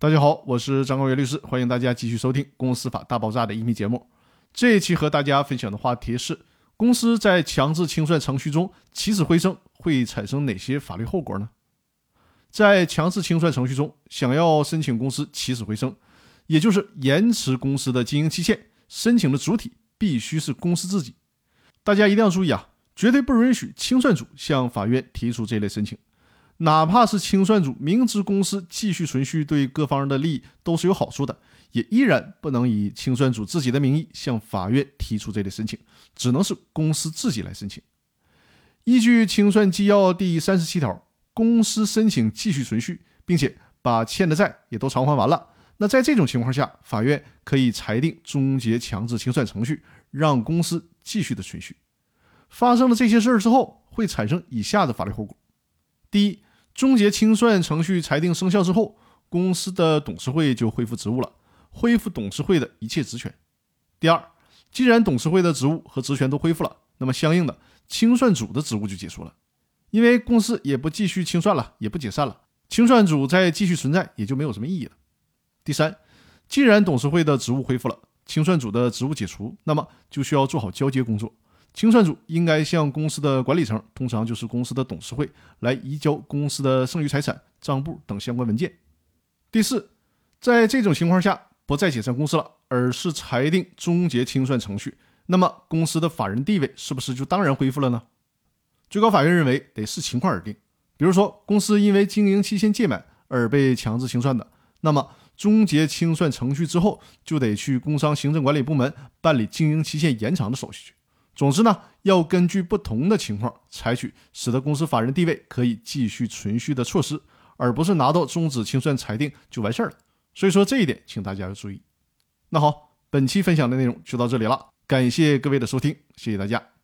大家好，我是张高元律师，欢迎大家继续收听《公司法大爆炸》的音频节目。这一期和大家分享的话题是：公司在强制清算程序中起死回生会产生哪些法律后果呢？在强制清算程序中，想要申请公司起死回生，也就是延迟公司的经营期限，申请的主体必须是公司自己。大家一定要注意啊，绝对不允许清算组向法院提出这类申请。哪怕是清算组明知公司继续存续对各方的利益都是有好处的，也依然不能以清算组自己的名义向法院提出这类申请，只能是公司自己来申请。依据清算纪要第三十七条，公司申请继续存续，并且把欠的债也都偿还完了，那在这种情况下，法院可以裁定终结强制清算程序，让公司继续的存续。发生了这些事儿之后，会产生以下的法律后果：第一，终结清算程序裁定生效之后，公司的董事会就恢复职务了，恢复董事会的一切职权。第二，既然董事会的职务和职权都恢复了，那么相应的清算组的职务就结束了，因为公司也不继续清算了，也不解散了，清算组再继续存在也就没有什么意义了。第三，既然董事会的职务恢复了，清算组的职务解除，那么就需要做好交接工作。清算组应该向公司的管理层，通常就是公司的董事会，来移交公司的剩余财产、账簿等相关文件。第四，在这种情况下，不再解散公司了，而是裁定终结清算程序，那么公司的法人地位是不是就当然恢复了呢？最高法院认为得视情况而定。比如说，公司因为经营期限届满而被强制清算的，那么终结清算程序之后，就得去工商行政管理部门办理经营期限延长的手续。总之呢，要根据不同的情况采取使得公司法人地位可以继续存续的措施，而不是拿到终止清算裁定就完事儿了。所以说这一点，请大家要注意。那好，本期分享的内容就到这里了，感谢各位的收听，谢谢大家。